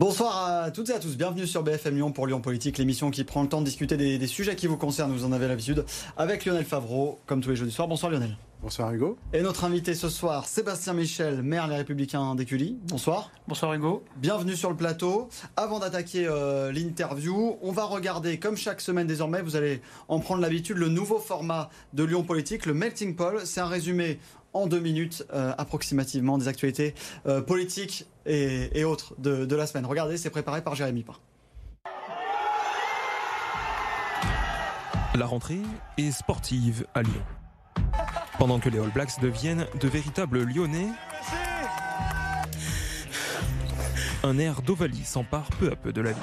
Bonsoir à toutes et à tous, bienvenue sur BFM Lyon pour Lyon Politique, l'émission qui prend le temps de discuter des, sujets qui vous concernent, vous en avez l'habitude, avec Lionel Favreau, comme tous les jeudis soirs. Bonsoir Lionel. Bonsoir Hugo. Et notre invité ce soir, Sébastien Michel, maire Les Républicains d'Écully. Bonsoir. Bonsoir Hugo. Bienvenue sur le plateau. Avant d'attaquer euh, l'interview, on va regarder, comme chaque semaine désormais, vous allez en prendre l'habitude, le nouveau format de Lyon Politique, le Melting Poll. C'est un résumé en deux minutes euh, approximativement des actualités euh, politiques et, autres de, la semaine. Regardez, c'est préparé par Jérémy Pain. La rentrée est sportive à Lyon. Pendant que les All Blacks deviennent de véritables Lyonnais, un air d'Ovalie s'empare peu à peu de la ville.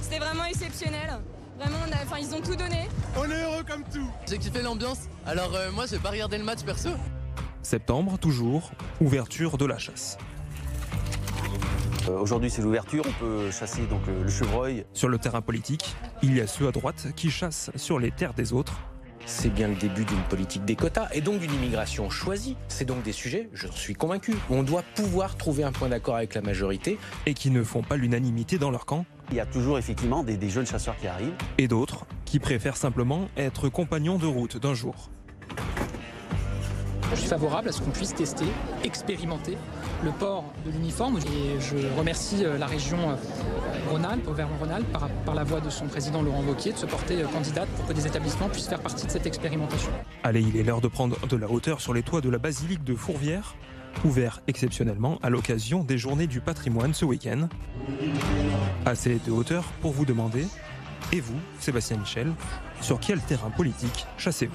C'était vraiment exceptionnel. Vraiment, enfin, ils ont tout donné. On est heureux comme tout. J'ai kiffé l'ambiance. Alors euh, moi, j'ai pas regardé le match perso. Septembre, toujours, ouverture de la chasse. Euh, aujourd'hui, c'est l'ouverture. On peut chasser donc le chevreuil. Sur le terrain politique, il y a ceux à droite qui chassent sur les terres des autres. C'est bien le début d'une politique des quotas et donc d'une immigration choisie. C'est donc des sujets, je suis convaincu, où on doit pouvoir trouver un point d'accord avec la majorité. Et qui ne font pas l'unanimité dans leur camp. Il y a toujours effectivement des, des jeunes chasseurs qui arrivent. Et d'autres qui préfèrent simplement être compagnons de route d'un jour. Je suis favorable à ce qu'on puisse tester, expérimenter le port de l'uniforme et je remercie euh, la région euh, Rhône-Alpes, Auvergne-Rhône-Alpes, par, la voix de son président Laurent Wauquiez, de se porter euh, candidate pour que des établissements puissent faire partie de cette expérimentation. Allez, il est l'heure de prendre de la hauteur sur les toits de la basilique de Fourvière, ouvert exceptionnellement à l'occasion des journées du patrimoine ce week-end. Assez de hauteur pour vous demander, et vous, Sébastien Michel, sur quel terrain politique chassez-vous?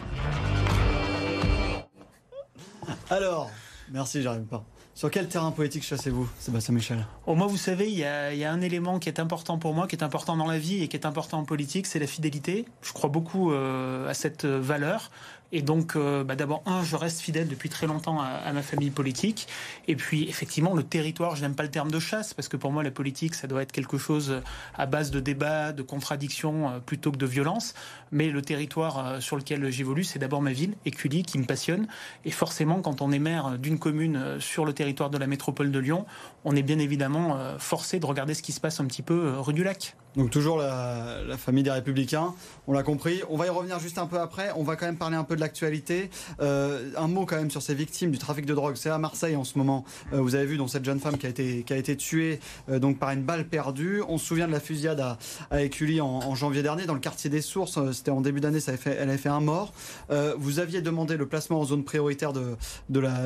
Alors, merci, j'arrive pas. Sur quel terrain politique chassez-vous, Sébastien Michel? Oh, Moi, vous savez, il y, a, un élément qui est important pour moi, qui est important dans la vie et qui est important en politique, c'est la fidélité. Je crois beaucoup euh, à cette valeur. Et donc, euh, bah, d'abord, un, je reste fidèle depuis très longtemps à, ma famille politique. Et puis, effectivement, le territoire, je n'aime pas le terme de chasse, parce que pour moi, la politique, ça doit être quelque chose à base de débat, de contradiction, euh, plutôt que de violence. Mais le territoire euh, sur lequel j'évolue, c'est d'abord ma ville, Écully, qui me passionne. Et forcément, quand on est maire d'une commune sur le territoire de la métropole de Lyon, on est bien évidemment forcé de regarder ce qui se passe un petit peu rue du Lac. Donc toujours la, famille des Républicains, on l'a compris. On va y revenir juste un peu après. On va quand même parler un peu de l'actualité. Euh, un mot quand même sur ces victimes du trafic de drogue. C'est à Marseille en ce moment. Euh, vous avez vu donc cette jeune femme qui a été qui a été tuée euh, donc par une balle perdue. On se souvient de la fusillade à, à Écully en, janvier dernier dans le quartier des Sources. C'était en début d'année. Ça avait fait, elle avait fait un mort. vous aviez demandé le placement en zone prioritaire de,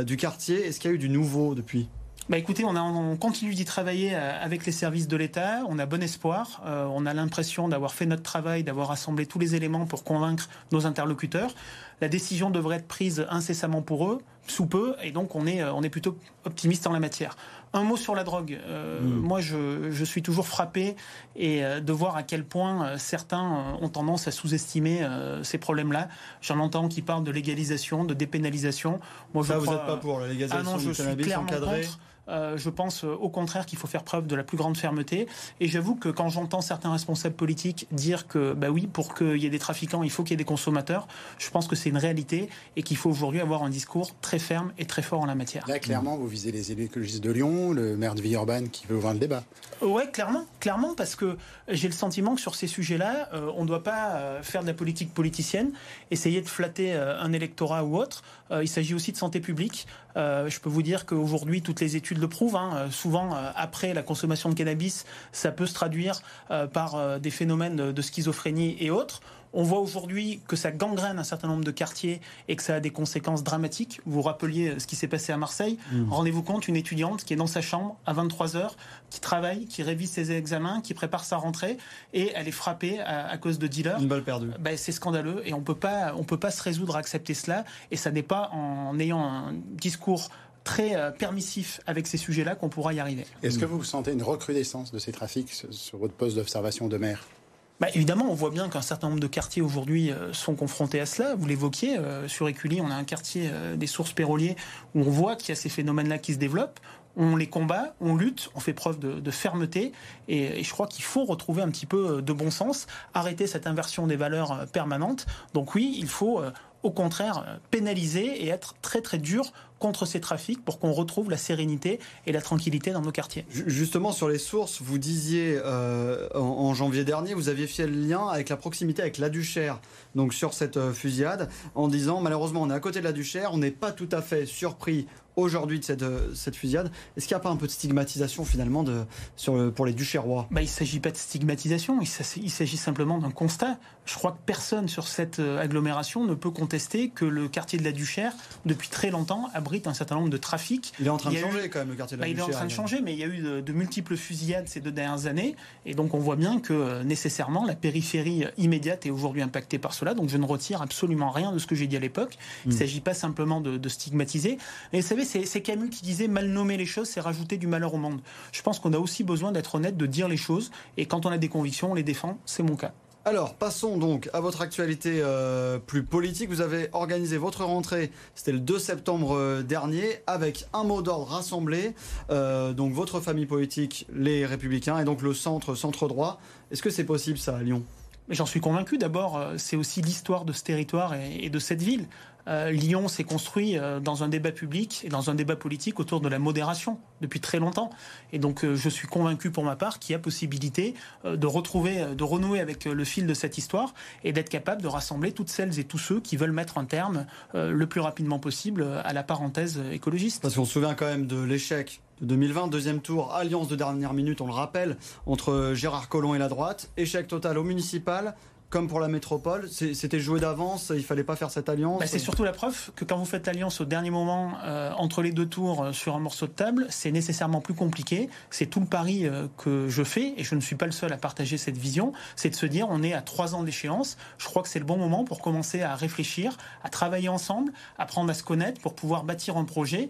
du quartier. Est-ce qu'il y a eu du nouveau depuis? Bah écoutez, on, a, on continue d'y travailler avec les services de l'État. On a bon espoir. on a l'impression d'avoir fait notre travail, d'avoir assemblé tous les éléments pour convaincre nos interlocuteurs. La décision devrait être prise incessamment pour eux, sous peu, et donc on est, euh, on est plutôt optimiste en la matière. Un mot sur la drogue. Euh, mm. Moi, je, je, suis toujours frappé et euh, de voir à quel point certains ont tendance à sous-estimer ces problèmes-là. J'en entends qui parlent de légalisation, de dépénalisation. Moi, je Ça, vous n'êtes pas pour la légalisation ah non, je suis clairement contre. Euh, je pense euh, au contraire qu'il faut faire preuve de la plus grande fermeté. Et j'avoue que quand j'entends certains responsables politiques dire que, bah oui, pour qu'il y ait des trafiquants, il faut qu'il y ait des consommateurs, je pense que c'est une réalité et qu'il faut aujourd'hui avoir un discours très ferme et très fort en la matière. Là, clairement, vous visez les élus écologistes de Lyon, le maire de Villeurbanne qui veut ouvrir le débat. Oui, clairement, clairement, parce que j'ai le sentiment que sur ces sujets-là, euh, on ne doit pas faire de la politique politicienne, essayer de flatter un électorat ou autre. Il s'agit aussi de santé publique. je peux vous dire qu'aujourd'hui, toutes les études le prouve. Hein. Euh, souvent, euh, après la consommation de cannabis, ça peut se traduire euh, par des phénomènes de schizophrénie et autres. On voit aujourd'hui que ça gangrène un certain nombre de quartiers et que ça a des conséquences dramatiques. Vous vous rappeliez ce qui s'est passé à Marseille. Mmh. Rendez-vous compte, une étudiante qui est dans sa chambre à 23 heures, qui travaille, qui révise ses examens, qui prépare sa rentrée et elle est frappée à, cause de dealers. Une balle perdue. Ben, c'est scandaleux et on peut pas, on peut pas se résoudre à accepter cela. Et ça n'est pas en ayant un discours très euh, permissif avec ces sujets-là qu'on pourra y arriver. Est-ce que vous sentez une recrudescence de ces trafics sur votre poste d'observation de mer bah, évidemment, on voit bien qu'un certain nombre de quartiers aujourd'hui euh, sont confrontés à cela. Vous l'évoquiez, euh, sur Écully, on a un quartier des sources péroliers où on voit qu'il y a ces phénomènes-là qui se développent. On les combat, on lutte, on fait preuve de, fermeté. Et, et, je crois qu'il faut retrouver un petit peu de bon sens, arrêter cette inversion des valeurs permanentes. Donc oui, il faut au contraire pénaliser et être très très dur contre ces trafics pour qu'on retrouve la sérénité et la tranquillité dans nos quartiers. Justement, sur les sources, vous disiez euh, en, janvier dernier, vous aviez fait le lien avec la proximité avec la Duchère, donc sur cette euh, fusillade, en disant malheureusement on est à côté de la Duchère, on n'est pas tout à fait surpris aujourd'hui de cette, euh, cette fusillade. Est-ce qu'il n'y a pas un peu de stigmatisation finalement de, sur pour les Duchérois? Bah, Il ne s'agit pas de stigmatisation, il s'agit simplement d'un constat. Je crois que personne sur cette euh, agglomération ne peut contester que le quartier de la Duchère, depuis très longtemps, abrite un certain nombre de trafics. Il est en train de changer quand même le quartier de la bah, Duchère. Il est en train de changer, mais il y a eu de, multiples fusillades ces deux dernières années. Et donc on voit bien que euh, nécessairement la périphérie immédiate est aujourd'hui impactée par cela. Donc je ne retire absolument rien de ce que j'ai dit à l'époque. Il ne hmm. s'agit pas simplement de, de stigmatiser. Et vous savez, c'est Camus qui disait mal nommer les choses, c'est rajouter du malheur au monde. Je pense qu'on a aussi besoin d'être honnête, de dire les choses, et quand on a des convictions, on les défend. C'est mon cas. Alors, passons donc à votre actualité euh, plus politique. Vous avez organisé votre rentrée, c'était le 2 septembre euh, dernier, avec un mot d'ordre rassemblé. Euh, donc, votre famille politique, les Républicains, et donc le centre, centre droit. Est-ce que c'est possible, ça, à Lyon? J'en suis convaincu. D'abord, c'est aussi l'histoire de ce territoire et de cette ville. Euh, Lyon s'est construit euh, dans un débat public et dans un débat politique autour de la modération depuis très longtemps. Et donc euh, je suis convaincu pour ma part qu'il y a possibilité de retrouver, de renouer avec le fil de cette histoire et d'être capable de rassembler toutes celles et tous ceux qui veulent mettre un terme le plus rapidement possible à la parenthèse écologiste. Parce qu'on se souvient quand même de l'échec de 2020, deuxième tour, alliance de dernière minute, on le rappelle, entre Gérard Collomb et la droite, échec total au municipal, comme pour la métropole, c'était joué d'avance, il fallait pas faire cette alliance. Bah, c'est surtout la preuve que quand vous faites l'alliance au dernier moment euh, entre les deux tours euh, sur un morceau de table, c'est nécessairement plus compliqué. C'est tout le pari euh, que je fais et je ne suis pas le seul à partager cette vision. C'est de se dire on est à trois ans d'échéance. Je crois que c'est le bon moment pour commencer à réfléchir, à travailler ensemble, apprendre à se connaître pour pouvoir bâtir un projet,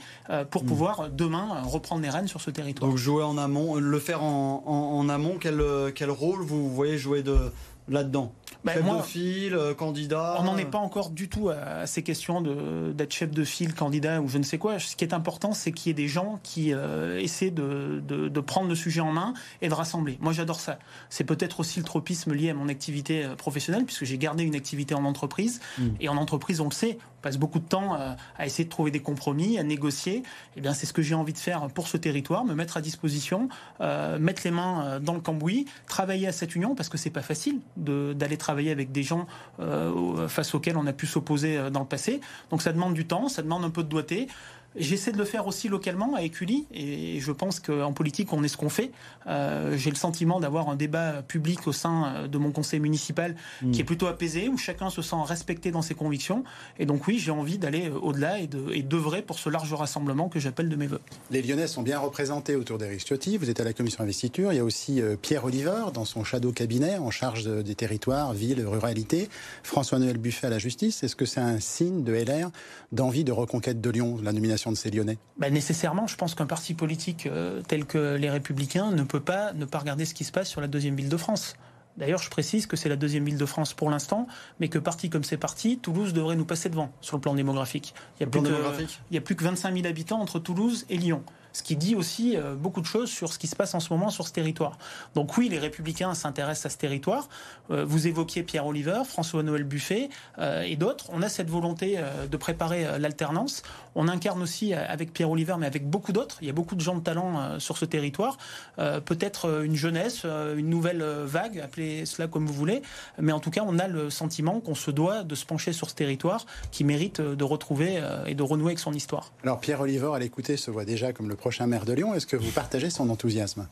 pour hmm. pouvoir demain reprendre les rênes sur ce territoire. Donc jouer en amont, le faire en, en amont, quel, quel rôle vous voyez jouer de là-dedans chef de file, euh, candidat On n'en est pas encore du tout à, ces questions d'être chef de file, candidat ou je ne sais quoi. Ce qui est important, c'est qu'il y ait des gens qui euh, essaient de, de, prendre le sujet en main et de rassembler. Moi, j'adore ça. C'est peut-être aussi le tropisme lié à mon activité euh, professionnelle, puisque j'ai gardé une activité en entreprise. Hmm. Et en entreprise, on le sait, passe beaucoup de temps à essayer de trouver des compromis, à négocier. Eh bien, c'est ce que j'ai envie de faire pour ce territoire, me mettre à disposition, mettre les mains dans le cambouis, travailler à cette union, parce que c'est pas facile d'aller travailler avec des gens euh, face auxquels on a pu s'opposer euh, dans le passé. Donc ça demande du temps, ça demande un peu de doigté. J'essaie de le faire aussi localement à Écully et je pense qu'en politique, on est ce qu'on fait. Euh, j'ai le sentiment d'avoir un débat public au sein euh, de mon conseil municipal hmm. qui est plutôt apaisé, où chacun se sent respecté dans ses convictions. Et donc oui, j'ai envie d'aller euh, au-delà et d'œuvrer pour ce large rassemblement que j'appelle de mes voeux. Les Lyonnais sont bien représentés autour d'Éric Ciotti. Vous êtes à la commission investiture. Il y a aussi Pierre Oliver dans son shadow cabinet en charge des territoires, villes, ruralité. François-Noël Buffet à la justice. Est-ce que c'est un signe de LR d'envie de reconquête de Lyon, la nomination de ces Lyonnais? Bah, Nécessairement, je pense qu'un parti politique euh, tel que les Républicains ne peut pas ne pas regarder ce qui se passe sur la deuxième ville de France. D'ailleurs, je précise que c'est la deuxième ville de France pour l'instant, mais que parti comme c'est parti, Toulouse devrait nous passer devant sur le plan démographique. Il n'y a, plus que 25 000 habitants entre Toulouse et Lyon ce qui dit aussi euh, beaucoup de choses sur ce qui se passe en ce moment sur ce territoire. Donc oui, les républicains s'intéressent à ce territoire. Euh, vous évoquiez Pierre Oliver, François-Noël Buffet euh, et d'autres. On a cette volonté de préparer l'alternance. On incarne aussi avec Pierre Oliver, mais avec beaucoup d'autres. Il y a beaucoup de gens de talent sur ce territoire. Peut-être une jeunesse, une nouvelle vague, appelez cela comme vous voulez. Mais en tout cas, on a le sentiment qu'on se doit de se pencher sur ce territoire qui mérite de retrouver et de renouer avec son histoire. Alors Pierre Oliver, à l'écouter, se voit déjà comme le prochain maire de Lyon. Est-ce que vous partagez son enthousiasme?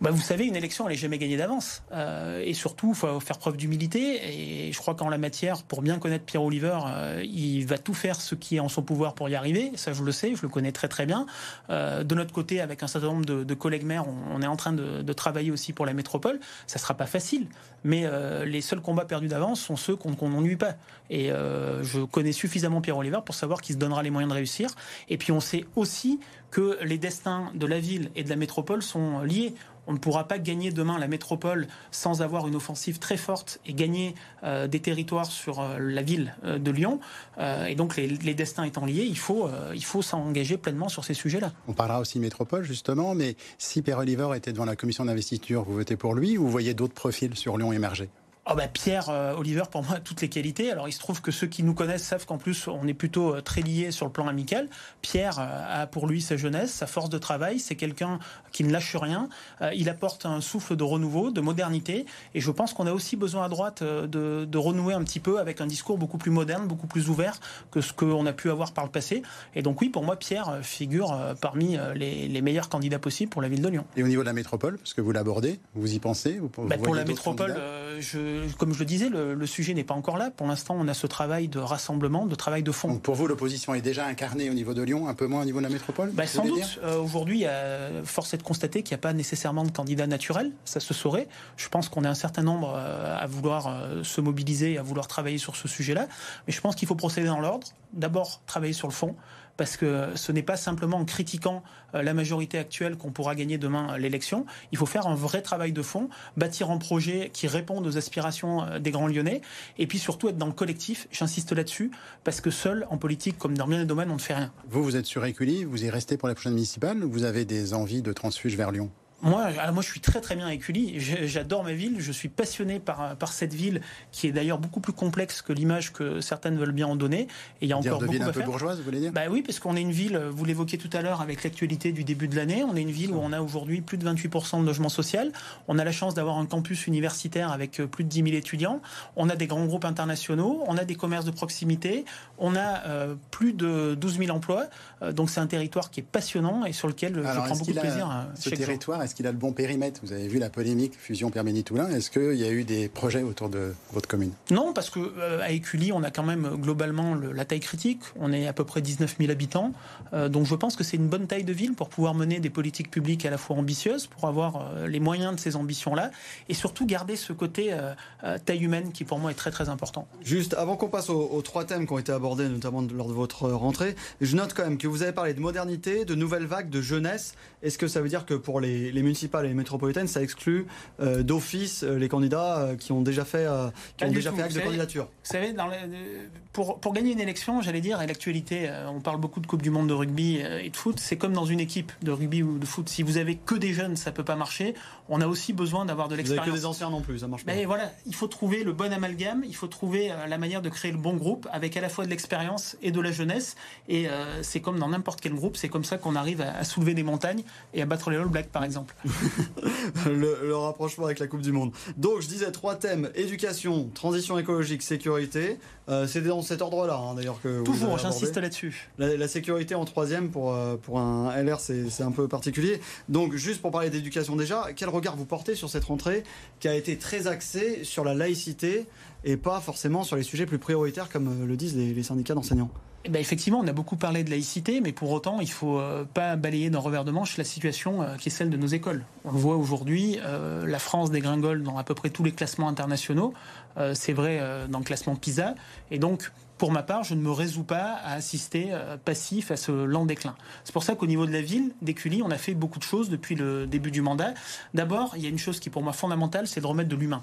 Bah, vous savez, une élection, elle n'est jamais gagnée d'avance. Euh, et surtout, il faut faire preuve d'humilité. Et je crois qu'en la matière, pour bien connaître Pierre Oliver, euh, il va tout faire ce qui est en son pouvoir pour y arriver. Ça, je le sais, je le connais très très bien. Euh, de notre côté, avec un certain nombre de, collègues maires, on, est en train de, travailler aussi pour la métropole. Ça ne sera pas facile. Mais les seuls combats perdus d'avance sont ceux qu'on n'ennuie pas. Et je connais suffisamment Pierre Oliver pour savoir qu'il se donnera les moyens de réussir. Et puis on sait aussi que les destins de la ville et de la métropole sont liés. On ne pourra pas gagner demain la métropole sans avoir une offensive très forte et gagner euh, des territoires sur euh, la ville euh, de Lyon. et donc les, destins étant liés, il faut, faut s'engager pleinement sur ces sujets-là. On parlera aussi métropole justement, mais si Pierre Oliver était devant la commission d'investiture, vous votez pour lui ou vous voyez d'autres profils sur Lyon émerger? Oh bah Pierre euh, Oliver, pour moi, a toutes les qualités. Alors il se trouve que ceux qui nous connaissent savent qu'en plus on est plutôt euh, très liés sur le plan amical. Pierre euh, a pour lui sa jeunesse, sa force de travail. C'est quelqu'un qui ne lâche rien. il apporte un souffle de renouveau, de modernité. Et je pense qu'on a aussi besoin à droite de, de, renouer un petit peu avec un discours beaucoup plus moderne, beaucoup plus ouvert que ce qu'on a pu avoir par le passé. Et donc oui, pour moi, Pierre figure parmi les, les, meilleurs candidats possibles pour la ville de Lyon. Et au niveau de la métropole, parce que vous l'abordez, vous y pensez vous, bah, Pour la métropole, je comme je le disais, le, sujet n'est pas encore là. Pour l'instant, on a ce travail de rassemblement, de travail de fond. Donc pour vous, l'opposition est déjà incarnée au niveau de Lyon, un peu moins au niveau de la métropole bah, Sans doute. Euh, aujourd'hui, force est de constater qu'il n'y a pas nécessairement de candidat naturel. Ça se saurait. Je pense qu'on est un certain nombre euh, à vouloir euh, se mobiliser, à vouloir travailler sur ce sujet-là. Mais je pense qu'il faut procéder dans l'ordre. D'abord, travailler sur le fond parce que ce n'est pas simplement en critiquant euh, la majorité actuelle qu'on pourra gagner demain euh, l'élection. Il faut faire un vrai travail de fond, bâtir un projet qui réponde aux aspirations euh, des grands Lyonnais, et puis surtout être dans le collectif. J'insiste là-dessus, parce que seul, en politique, comme dans bien des domaines, on ne fait rien. Vous, vous êtes sur Écully, vous y restez pour la prochaine municipale, ou vous avez des envies de transfuge vers Lyon? Moi, moi, je suis très très bien à Écully. J'adore ma ville. Je suis passionné par, par cette ville qui est d'ailleurs beaucoup plus complexe que l'image que certaines veulent bien en donner. Et il y a encore de beaucoup ville un peu bourgeoise, vous voulez dire? Bah oui, parce qu'on est une ville. Vous l'évoquiez tout à l'heure avec l'actualité du début de l'année. On est une ville où on a aujourd'hui plus de 28% de logement social. On a la chance d'avoir un campus universitaire avec euh, plus de 10 000 étudiants. On a des grands groupes internationaux. On a des commerces de proximité. On a euh, plus de 12 000 emplois. Euh, donc c'est un territoire qui est passionnant et sur lequel je prends beaucoup de plaisir. Ce territoire, est-ce qu'il a le bon périmètre? Vous avez vu la polémique fusion Perménie-Toulin. Est-ce qu'il y a eu des projets autour de votre commune? Non, parce que euh, à Écully, on a quand même globalement la taille critique. On est à peu près 19 000 habitants. Euh, donc je pense que c'est une bonne taille de ville pour pouvoir mener des politiques publiques à la fois ambitieuses, pour avoir euh, les moyens de ces ambitions-là, et surtout garder ce côté taille humaine qui pour moi est très très important. Juste avant qu'on passe aux, aux, trois thèmes qui ont été abordés notamment lors de votre rentrée, je note quand même que vous avez parlé de modernité, de nouvelles vagues, de jeunesse. Est-ce que ça veut dire que pour les, les municipales et les métropolitaines, ça exclut euh, d'office euh, les candidats euh, qui ont déjà fait, qui ont déjà fait acte de candidature Vous savez, dans pour, pour gagner une élection, j'allais dire, et l'actualité, on parle beaucoup de Coupe du Monde de rugby et de foot, c'est comme dans une équipe de rugby ou de foot. Si vous avez que des jeunes, ça peut pas marcher. On a aussi besoin d'avoir de l'expérience. Vous avez que des anciens non plus, ça marche pas. Mais voilà, il faut trouver le bon amalgame, il faut trouver la manière de créer le bon groupe avec à la fois de l'expérience et de la jeunesse. Et c'est comme dans n'importe quel groupe, c'est comme ça qu'on arrive à, soulever des montagnes et à battre les All Blacks, par exemple. le, rapprochement avec la Coupe du Monde. Donc, je disais trois thèmes éducation, transition écologique, sécurité. Euh, c'est dans cet ordre-là, hein, d'ailleurs, que. Toujours, j'insiste là-dessus. La, sécurité en troisième pour, euh, pour un LR, c'est un peu particulier. Donc, juste pour parler d'éducation déjà, quel regard vous portez sur cette rentrée qui a été très axée sur la laïcité et pas forcément sur les sujets plus prioritaires, comme euh, le disent les syndicats d'enseignants? Eh ben effectivement, on a beaucoup parlé de laïcité, mais pour autant, il ne faut euh, pas balayer d'un revers de manche la situation euh, qui est celle de nos écoles. On le voit aujourd'hui, euh, la France dégringole dans à peu près tous les classements internationaux. C'est vrai dans le classement PISA. Et donc, pour ma part, je ne me résous pas à assister passif à ce lent déclin. C'est pour ça qu'au niveau de la ville d'Écully, on a fait beaucoup de choses depuis le début du mandat. D'abord, il y a une chose qui est pour moi fondamentale, c'est de remettre de l'humain.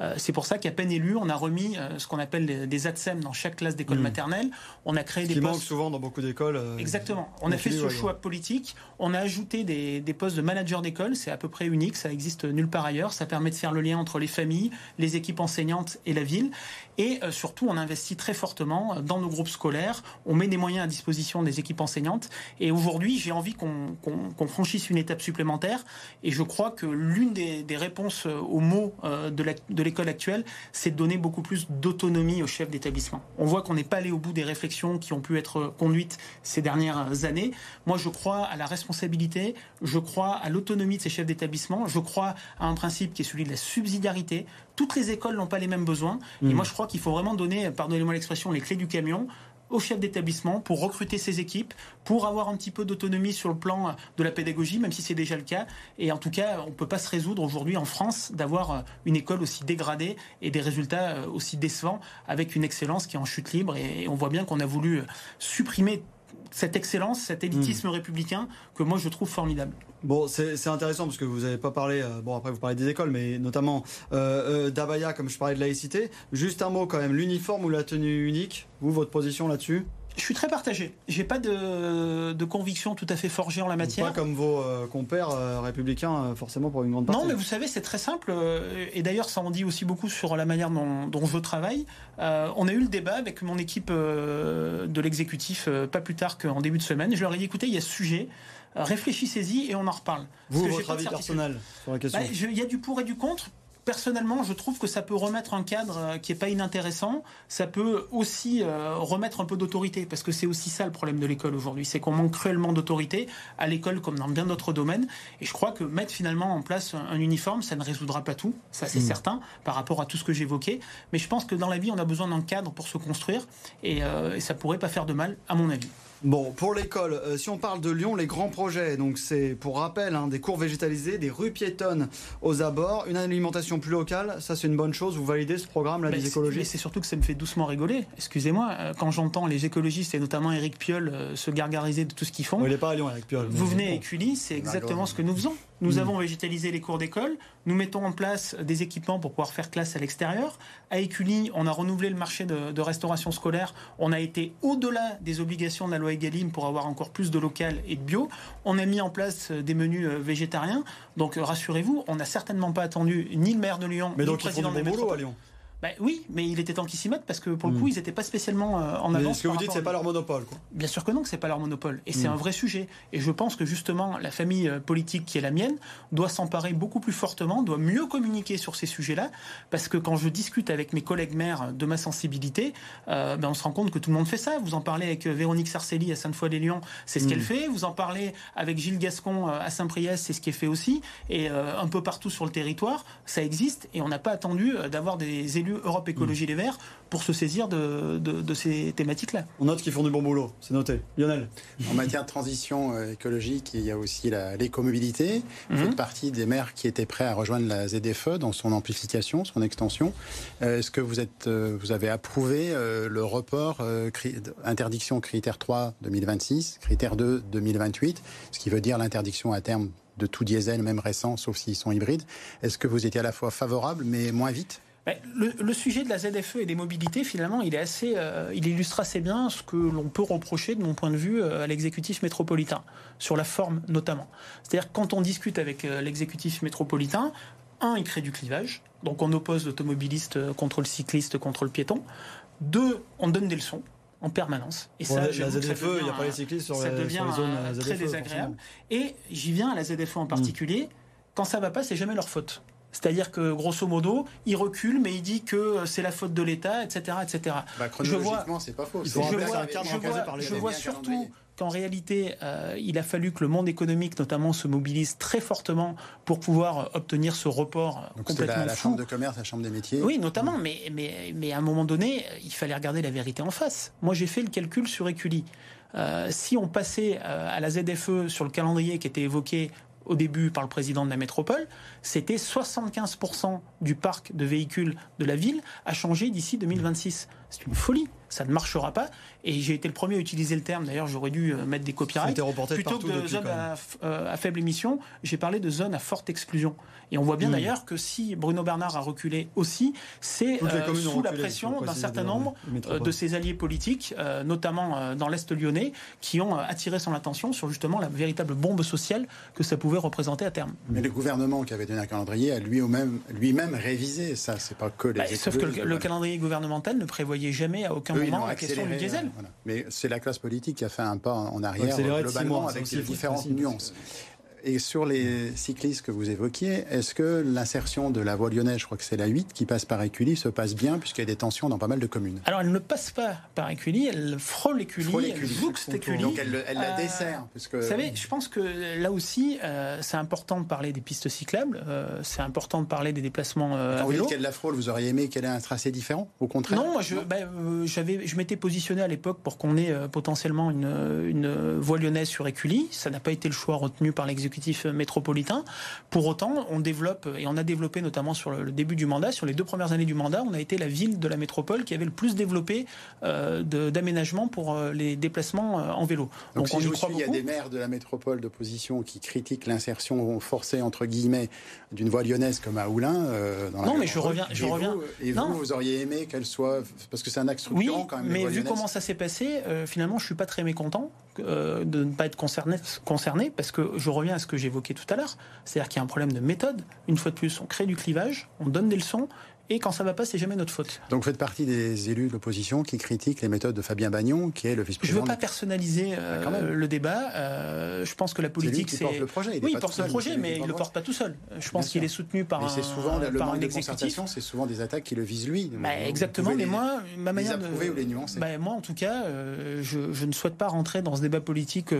Euh, c'est pour ça qu'à peine élu, on a remis euh, ce qu'on appelle des ATSEM dans chaque classe d'école mmh. maternelle. On a créé des qui postes. manque souvent dans beaucoup d'écoles. Euh, Exactement. On a fait ce choix politique. On a ajouté des, des postes de manager d'école. C'est à peu près unique. Ça existe nulle part ailleurs. Ça permet de faire le lien entre les familles, les équipes enseignantes et la ville. Et surtout, on investit très fortement dans nos groupes scolaires. On met des moyens à disposition des équipes enseignantes. Et aujourd'hui, j'ai envie qu'on franchisse une étape supplémentaire. Et je crois que l'une des, des, réponses aux mots de l'école actuelle, c'est de donner beaucoup plus d'autonomie aux chefs d'établissement. On voit qu'on n'est pas allé au bout des réflexions qui ont pu être conduites ces dernières années. Moi, je crois à la responsabilité, je crois à l'autonomie de ces chefs d'établissement, je crois à un principe qui est celui de la subsidiarité. Toutes les écoles n'ont pas les mêmes besoins. Et mmh. moi, je crois qu'il faut vraiment donner, pardonnez-moi l'expression, les clés du camion au chef d'établissement pour recruter ses équipes, pour avoir un petit peu d'autonomie sur le plan de la pédagogie, même si c'est déjà le cas. Et en tout cas, on ne peut pas se résoudre aujourd'hui en France d'avoir une école aussi dégradée et des résultats euh, aussi décevants avec une excellence qui est en chute libre. Et on voit bien qu'on a voulu supprimer cette excellence, cet élitisme hmm. républicain que moi je trouve formidable. Bon, c'est intéressant parce que vous n'avez pas parlé, euh, bon après vous parlez des écoles, mais notamment euh, euh, d'Abaya, comme je parlais de laïcité. Juste un mot quand même, l'uniforme ou la tenue unique, vous, votre position là-dessus? Je suis très partagé. J'ai pas de, de, conviction tout à fait forgée en la matière. Pas comme vos euh, compères euh, républicains, euh, forcément pour une grande partie. Non, mais vous savez, c'est très simple. et d'ailleurs, ça en dit aussi beaucoup sur la manière dont, dont je travaille. on a eu le débat avec mon équipe de l'exécutif pas plus tard qu'en début de semaine. Je leur ai dit, écoutez, il y a ce sujet. Réfléchissez-y et on en reparle. Vous, votre avis personnel sur la question bah, Il y a du pour et du contre personnellement, je trouve que ça peut remettre un cadre euh, qui n'est pas inintéressant. Ça peut aussi euh, remettre un peu d'autorité, parce que c'est aussi ça le problème de l'école aujourd'hui. C'est qu'on manque cruellement d'autorité à l'école comme dans bien d'autres domaines. Et je crois que mettre finalement en place un uniforme, ça ne résoudra pas tout, ça c'est mmh. certain, par rapport à tout ce que j'évoquais. Mais je pense que dans la vie, on a besoin d'un cadre pour se construire, et, euh, et ça pourrait pas faire de mal, à mon avis. Bon, pour l'école, euh, si on parle de Lyon, les grands projets, donc c'est pour rappel hein, des cours végétalisés, des rues piétonnes aux abords, une alimentation plus locale, ça c'est une bonne chose. Vous validez ce programme là des écologistes C'est surtout que ça me fait doucement rigoler. Excusez-moi, euh, quand j'entends les écologistes et notamment Éric Piolle euh, se gargariser de tout ce qu'ils font. il n'est pas à Lyon, Éric Piolle. Vous venez à Écully, c'est exactement ce que nous faisons. Nous hmm. avons végétalisé les cours d'école, nous mettons en place des équipements pour pouvoir faire classe à l'extérieur. À Écully, on a renouvelé le marché de, de restauration scolaire. On a été au-delà des obligations de la loi Egalim pour avoir encore plus de local et de bio. On a mis en place euh, des menus euh, végétariens. Donc euh, rassurez-vous, on n'a certainement pas attendu ni le maire de Lyon, ni le président de la à Lyon. Bah oui, mais il était temps qu'ils s'y mettent parce que pour le coup, hmm. ils n'étaient pas spécialement euh, en avance. ce que vous dites, c'est pas leur monopole. Bien sûr que non, que c'est pas leur monopole, et c'est hmm. un vrai sujet. Et je pense que justement, la famille euh, politique qui est la mienne doit s'emparer beaucoup plus fortement, doit mieux communiquer sur ces sujets-là, parce que quand je discute avec mes collègues maires de ma sensibilité, euh, ben on se rend compte que tout le monde fait ça. Vous en parlez avec Véronique Sarcelli à Sainte-Foy-les-Lyons, c'est ce qu'elle hmm. fait. Vous en parlez avec Gilles Gascon à Saint-Priest, c'est ce qui est fait aussi. Et un peu partout sur le territoire, ça existe, et on n'a pas attendu d'avoir des élus Europe Écologie Verts pour se saisir de, de, ces thématiques-là. On note qu'ils font du bon boulot, c'est noté. Lionel En matière de transition euh, écologique, il y a aussi l'écomobilité. Vous mhm. faites partie des maires qui étaient prêts à rejoindre la ZFE dans son amplification, son extension. Euh, est-ce que vous, êtes, euh, vous avez approuvé le report interdiction critère 3 2026, critère 2 2028, ce qui veut dire l'interdiction à terme de tout diesel, même récent, sauf s'ils sont hybrides. Est-ce que vous étiez à la fois favorable, mais moins vite? Le, sujet de la ZFE et des mobilités, finalement, il est assez, euh, il illustre assez bien ce que l'on peut reprocher, de mon point de vue, euh, à l'exécutif métropolitain, sur la forme notamment. C'est-à-dire quand on discute avec euh, l'exécutif métropolitain, un, il crée du clivage, donc on oppose l'automobiliste contre le cycliste, contre le piéton. Deux, on donne des leçons en permanence. Et ça, la ZFE, il n'y a pas les cyclistes sur, ça devient les zones très désagréable. Et j'y viens à la ZFE en particulier. Quand ça va pas, c'est jamais leur faute. C'est-à-dire que grosso modo, il recule, mais il dit que c'est la faute de l'État, etc., etc. Bah, chronologiquement, c'est pas faux. Je vois, je vois surtout qu'en réalité, euh, il a fallu que le monde économique, notamment, se mobilise très fortement pour pouvoir obtenir ce report Donc complètement la, la Chambre de commerce, la Chambre des métiers. Oui, notamment, mais, mais, mais à un moment donné, il fallait regarder la vérité en face. Moi, j'ai fait le calcul sur Écully. Euh, si on passait euh, à la ZFE sur le calendrier qui était évoqué au début par le président de la métropole, c'était 75% du parc de véhicules de la ville à changer d'ici 2026. C'est une folie ça ne marchera pas. Et j'ai été le premier à utiliser le terme, d'ailleurs j'aurais dû euh, mettre des copyrights. Plutôt que de zone euh, à, faible émission, j'ai parlé de zone à forte exclusion. Et on voit bien d'ailleurs que si Bruno Bernard a reculé aussi, c'est euh, sous la pression d'un certain nombre de ses alliés politiques, notamment dans l'Est lyonnais, qui ont attiré son attention sur justement la véritable bombe sociale que ça pouvait représenter à terme. Mais le gouvernement qui avait donné un calendrier a lui-même lui -même révisé ça, c'est pas que les bah, Sauf que le, le calendrier gouvernemental ne prévoyait jamais à aucun la question du diesel. Mais c'est la classe politique qui a fait un pas en arrière globalement avec les différentes nuances. Et sur les cyclistes que vous évoquiez, est-ce que l'insertion de la voie lyonnaise, je crois que c'est la 8, qui passe par Écully, se passe bien, puisqu'il y a des tensions dans pas mal de communes? Alors, elle ne passe pas par Écully, elle frôle Écully, elle jouxte Écully. Donc, elle, la euh, dessert. Vous savez, je pense que là aussi, euh, c'est important de parler des pistes cyclables, euh, c'est important de parler des déplacements Quand vous dites qu'elle la frôle, vous auriez aimé qu'elle ait un tracé différent, au contraire? Non, moi, je, ben, je m'étais positionné à l'époque pour qu'on ait potentiellement une, une voie lyonnaise sur Écully. Ça n'a pas été le choix retenu par l'exécutif exécutif métropolitain. Pour autant, on développe, et on a développé notamment sur le début du mandat, sur les deux premières années du mandat, on a été la ville de la métropole qui avait le plus développé euh, d'aménagement pour euh, les déplacements euh, en vélo. Donc, si on y croit Il y a des maires de la métropole d'opposition qui critiquent l'insertion forcée, entre guillemets, d'une voie lyonnaise comme à Oulin. dans non, mais je reviens. Je et reviens. Vous, et vous, vous auriez aimé qu'elle soit. Parce que c'est un axe structurant oui, quand même. Mais vu comment ça s'est passé, finalement, je suis pas très mécontent de ne pas être concerné, concerné parce que je reviens à ce que j'évoquais tout à l'heure. C'est-à-dire qu'il y a un problème de méthode. Une fois de plus, on crée du clivage, on donne des leçons et quand ça va pas, c'est jamais notre faute. Donc vous faites partie des élus de l'opposition qui critiquent les méthodes de Fabien Bagnon, qui est le vice-président. Je ne veux pas personnaliser euh, ah, le débat. Euh, je pense que la politique, c'est. porte le projet. oui, il porte le projet, mais il ne le porte pas tout seul. Je pense qu'il est soutenu par mais un. souvent le par manque c'est souvent des attaques qui le visent lui. Bah, exactement. Mais moi, ma manière de. ou les nuancer. Bah, moi, en tout cas, euh, je, je, ne souhaite pas rentrer dans ce débat politique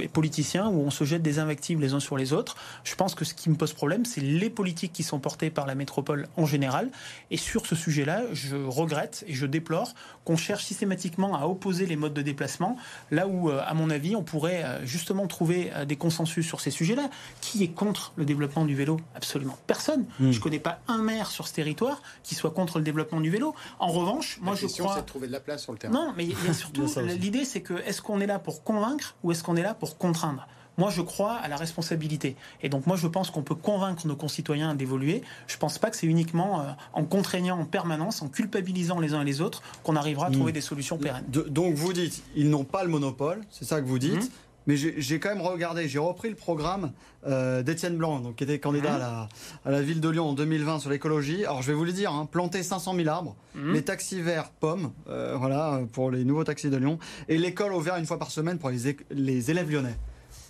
et politicien où on se jette des invectives les uns sur les autres. Je pense que ce qui me pose problème, c'est les politiques qui sont portées par la métropole en général. Et sur ce sujet là je regrette et je déplore qu'on cherche systématiquement à opposer les modes de déplacement, là où, euh, à mon avis, on pourrait euh, justement trouver euh, des consensus sur ces sujets-là. Qui est contre le développement du vélo? Absolument personne. Hmm. Je ne connais pas un maire sur ce territoire qui soit contre le développement du vélo. En revanche, moi je crois. c'est de trouver de la place sur le terrain. Non, mais il y a surtout l'idée, c'est que est-ce qu'on est là pour convaincre ou est-ce qu'on est là pour contraindre? Moi, je crois à la responsabilité. Et donc, moi, je pense qu'on peut convaincre nos concitoyens d'évoluer. Je ne pense pas que c'est uniquement euh, en contraignant en permanence, en culpabilisant les uns et les autres, qu'on arrivera à trouver hmm. des solutions pérennes. donc, vous dites, ils n'ont pas le monopole, c'est ça que vous dites. Hmm. Mais j'ai quand même regardé, j'ai repris le programme euh, d'Étienne Blanc, donc, qui était candidat hmm. à, la, ville de Lyon en 2020 sur l'écologie. Alors je vais vous le dire, hein, planter 500 000 arbres, les taxis verts pommes, euh, voilà, pour les nouveaux taxis de Lyon, et l'école au vert une fois par semaine pour les, les élèves lyonnais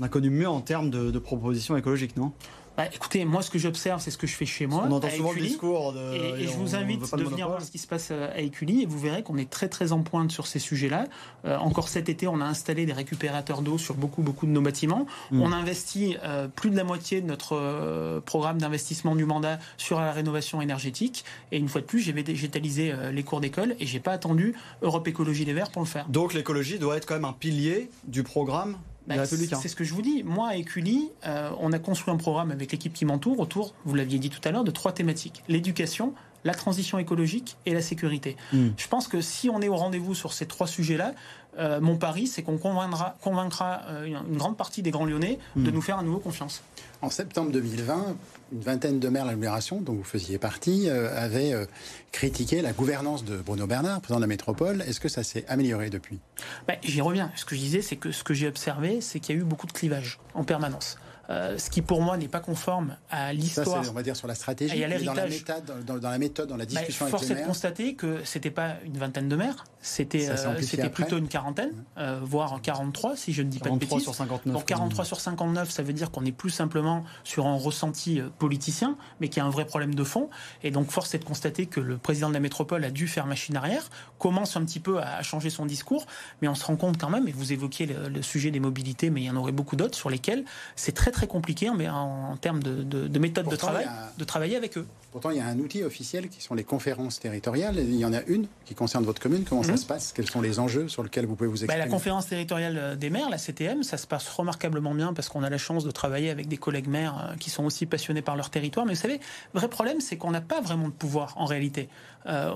on a connu mieux en termes de, propositions écologiques, non? Bah, écoutez, moi, ce que j'observe, c'est ce que je fais chez moi. On entend souvent le discours de. Et, je vous invite de venir voir ce qui se passe euh, à Écully et vous verrez qu'on est très très en pointe sur ces sujets-là. Euh, encore cet été, on a installé des récupérateurs d'eau sur beaucoup beaucoup de nos bâtiments. Hmm. On investit euh, plus de la moitié de notre programme d'investissement du mandat sur la rénovation énergétique. Et une fois de plus, j'ai végétalisé les cours d'école et j'ai pas attendu Europe Écologie Les Verts pour le faire. Donc l'écologie doit être quand même un pilier du programme bah, c'est ce que je vous dis. Moi, à Écully, euh, on a construit un programme avec l'équipe qui m'entoure autour, vous l'aviez dit tout à l'heure, de trois thématiques. L'éducation, la transition écologique et la sécurité. Hmm. Je pense que si on est au rendez-vous sur ces trois sujets-là, euh, mon pari, c'est qu'on convaincra, convaincra euh, une, grande partie des Grands Lyonnais de hmm. nous faire à nouveau confiance. En septembre 2020, une vingtaine de maires de l'agglomération, dont vous faisiez partie, euh, avaient critiqué la gouvernance de Bruno Bernard, président de la métropole. Est-ce que ça s'est amélioré depuis? Ben, J'y reviens. Ce que je disais, c'est que ce que j'ai observé, c'est qu'il y a eu beaucoup de clivages en permanence. Euh, ce qui pour moi n'est pas conforme à l'histoire. on va dire sur la stratégie, et dans la, méthode, dans, la méthode, dans la bah, discussion avec les maires. Force est de constater que c'était pas une vingtaine de maires, c'était euh, c'était plutôt une quarantaine, euh, voire 43 si je ne dis pas de bêtises. sur 59. Donc 43 sur 59, ça veut dire qu'on n'est plus simplement sur un ressenti politicien, mais qu'il y a un vrai problème de fond. Et donc force est de constater que le président de la métropole a dû faire machine arrière, commence un petit peu à, changer son discours, mais on se rend compte quand même, et vous évoquiez le, le sujet des mobilités, mais il y en aurait beaucoup d'autres sur lesquels c'est très très compliqué mais en, termes de, de, méthode de travail, de travailler avec eux. Pourtant, il y a un outil officiel qui sont les conférences territoriales. Il y en a une qui concerne votre commune. Comment ça mhm. se passe? Quels sont les enjeux sur lesquels vous pouvez vous bah, exprimer? La conférence territoriale des maires, la CTM, ça se passe remarquablement bien parce qu'on a la chance de travailler avec des collègues maires euh, qui sont aussi passionnés par leur territoire. Mais vous savez, le vrai problème, c'est qu'on n'a pas vraiment de pouvoir en réalité. Euh,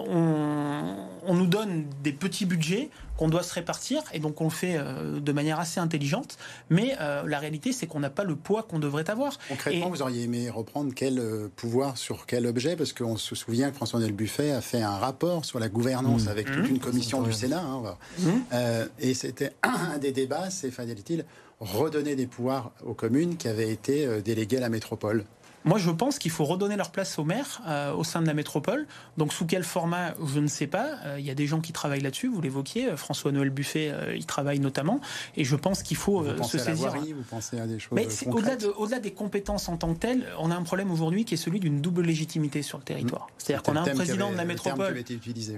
on, nous donne des petits budgets qu'on doit se répartir et donc on le fait euh, de manière assez intelligente. Mais la réalité, c'est qu'on n'a pas le poids qu'on devrait avoir. Concrètement, vous auriez aimé reprendre quel pouvoir sur quel objet? Parce qu'on se souvient que François-Noël Buffet a fait un rapport sur la gouvernance mmh. avec toute une mmh. commission du Sénat. Hein, mmh. euh, et c'était un des débats, c'est, fallait-il redonner des pouvoirs aux communes qui avaient été euh, déléguées à la métropole? Moi, je pense qu'il faut redonner leur place aux maires euh, au sein de la métropole. Donc, sous quel format, je ne sais pas. Euh, il y a des gens qui travaillent là-dessus, vous l'évoquiez. Euh, François-Noël Buffet, il travaille notamment. Et je pense qu'il faut vous se saisir. À la vous pensez à des choses Mais au-delà, de, au-delà des compétences en tant que telles, on a un problème aujourd'hui qui est celui d'une double légitimité sur le territoire. Mmh. C'est-à-dire qu'on a un président de la métropole.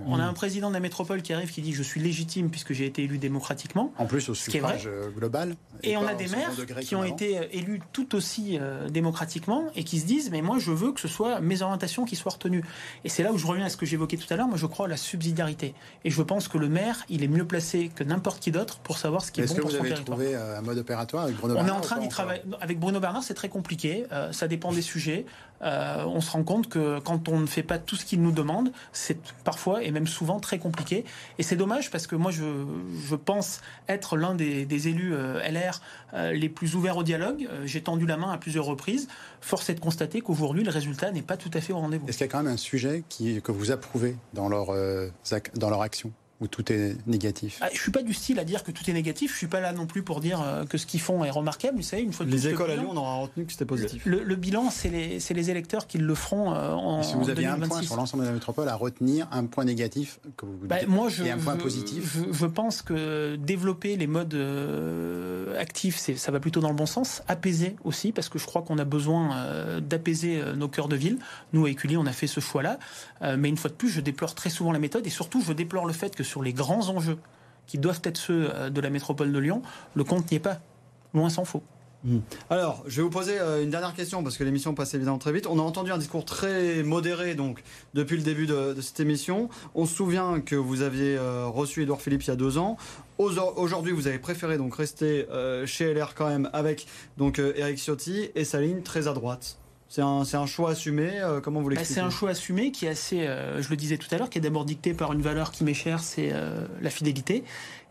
On a un président de la métropole qui arrive qui dit je suis légitime puisque j'ai été élu démocratiquement. En plus au suffrage global. Et, on a des maires qui ont été élus tout aussi démocratiquement et qui qui se disent, mais moi je veux que ce soit mes orientations qui soient retenues. Et c'est là où je reviens à ce que j'évoquais tout à l'heure. Moi je crois à la subsidiarité. Et je pense que le maire, il est mieux placé que n'importe qui d'autre pour savoir ce qui est, Est-ce bon que pour vous son avez territoire. trouvé euh, un mode opératoire avec Bruno On est en train d'y travailler. Avec Bruno Bernard, c'est très compliqué. Euh, ça dépend des sujets. Euh, on se rend compte que quand on ne fait pas tout ce qu'il nous demande, c'est parfois et même souvent très compliqué. Et c'est dommage parce que moi, je, je pense être l'un des, des élus LR les plus ouverts au dialogue. J'ai tendu la main à plusieurs reprises. Force est de constater qu'aujourd'hui, le résultat n'est pas tout à fait au rendez-vous. Est-ce qu'il y a quand même un sujet que vous approuvez dans leur, euh, ac- dans leur action? Où tout est négatif? Ah, je suis pas du style à dire que tout est négatif. Je suis pas là non plus pour dire euh, que ce qu'ils font est remarquable. Vous savez, une fois de plus, Les le écoles à Lyon, on aura retenu que c'était positif. Le, le bilan, c'est les, électeurs qui le feront euh, en, Et Si vous aviez un point 2026. sur l'ensemble de la métropole à retenir, un point négatif que vous Bah, dites, moi, je, et un point je- positif? Je, je pense que développer les modes euh, actifs, ça va plutôt dans le bon sens. Apaiser aussi, parce que je crois qu'on a besoin euh, d'apaiser nos cœurs de ville. Nous, à Écully, on a fait ce choix-là. Euh, mais une fois de plus, je déplore très souvent la méthode et surtout, je déplore le fait que sur les grands enjeux, qui doivent être ceux euh, de la métropole de Lyon, le compte n'y est pas. Loin s'en faut. Alors, je vais vous poser euh, une dernière question parce que l'émission passe évidemment très vite. On a entendu un discours très modéré donc depuis le début de, cette émission. On se souvient que vous aviez euh, reçu Édouard Philippe il y a deux ans. Au- Aujourd'hui, vous avez préféré donc rester chez LR quand même avec donc Eric Ciotti et sa ligne très à droite. C'est un, un choix assumé. euh, comment vous Bah, l'expliquez c'est un choix assumé qui est assez, euh, je le disais tout à l'heure, qui est d'abord dicté par une valeur qui m'est chère, c'est euh, la fidélité.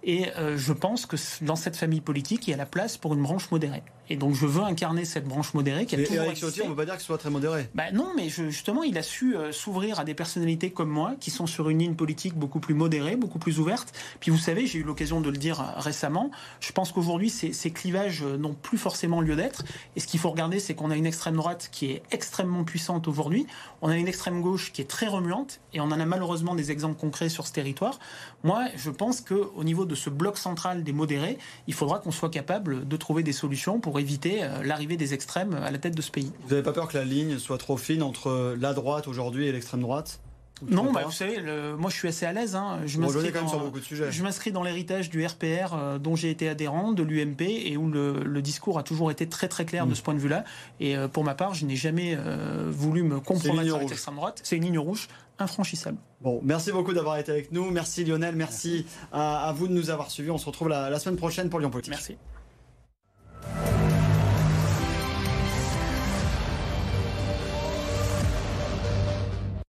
Et euh, je pense que dans cette famille politique, il y a la place pour une branche modérée. Et donc je veux incarner cette branche modérée qui a Et toujours Eric Ciotti, on ne peut pas dire que ce soit très modéré. Bah non, mais je- justement, il a su euh, s'ouvrir à des personnalités comme moi, qui sont sur une ligne politique beaucoup plus modérée, beaucoup plus ouverte. Puis vous savez, j'ai eu l'occasion de le dire euh, récemment, je pense qu'aujourd'hui, ces, ces clivages euh, n'ont plus forcément lieu d'être. Et ce qu'il faut regarder, c'est qu'on a une extrême droite qui est extrêmement puissante aujourd'hui, on a une extrême gauche qui est très remuante, et on en a malheureusement des exemples concrets sur ce territoire. Moi, je pense qu'au niveau de ce bloc central des modérés, il faudra qu'on soit capable de trouver des solutions pour éviter euh, l'arrivée des extrêmes à la tête de ce pays. Vous n'avez pas peur que la ligne soit trop fine entre la droite aujourd'hui et l'extrême droite? Non, bah, vous savez, le- moi je suis assez à l'aise. Hein. Je m'inscris dans- l'héritage du RPR euh, dont j'ai été adhérent, de l'UMP, et où le, le discours a toujours été très très clair Mm. de ce point de vue-là. Et euh, pour ma part, je n'ai jamais euh, voulu me compromettre avec l'extrême droite. C'est une ligne rouge infranchissable. Bon, merci beaucoup d'avoir été avec nous. Merci Lionel, merci, À, à vous de nous avoir suivis. On se retrouve la, la semaine prochaine pour Lyon Politique. Merci.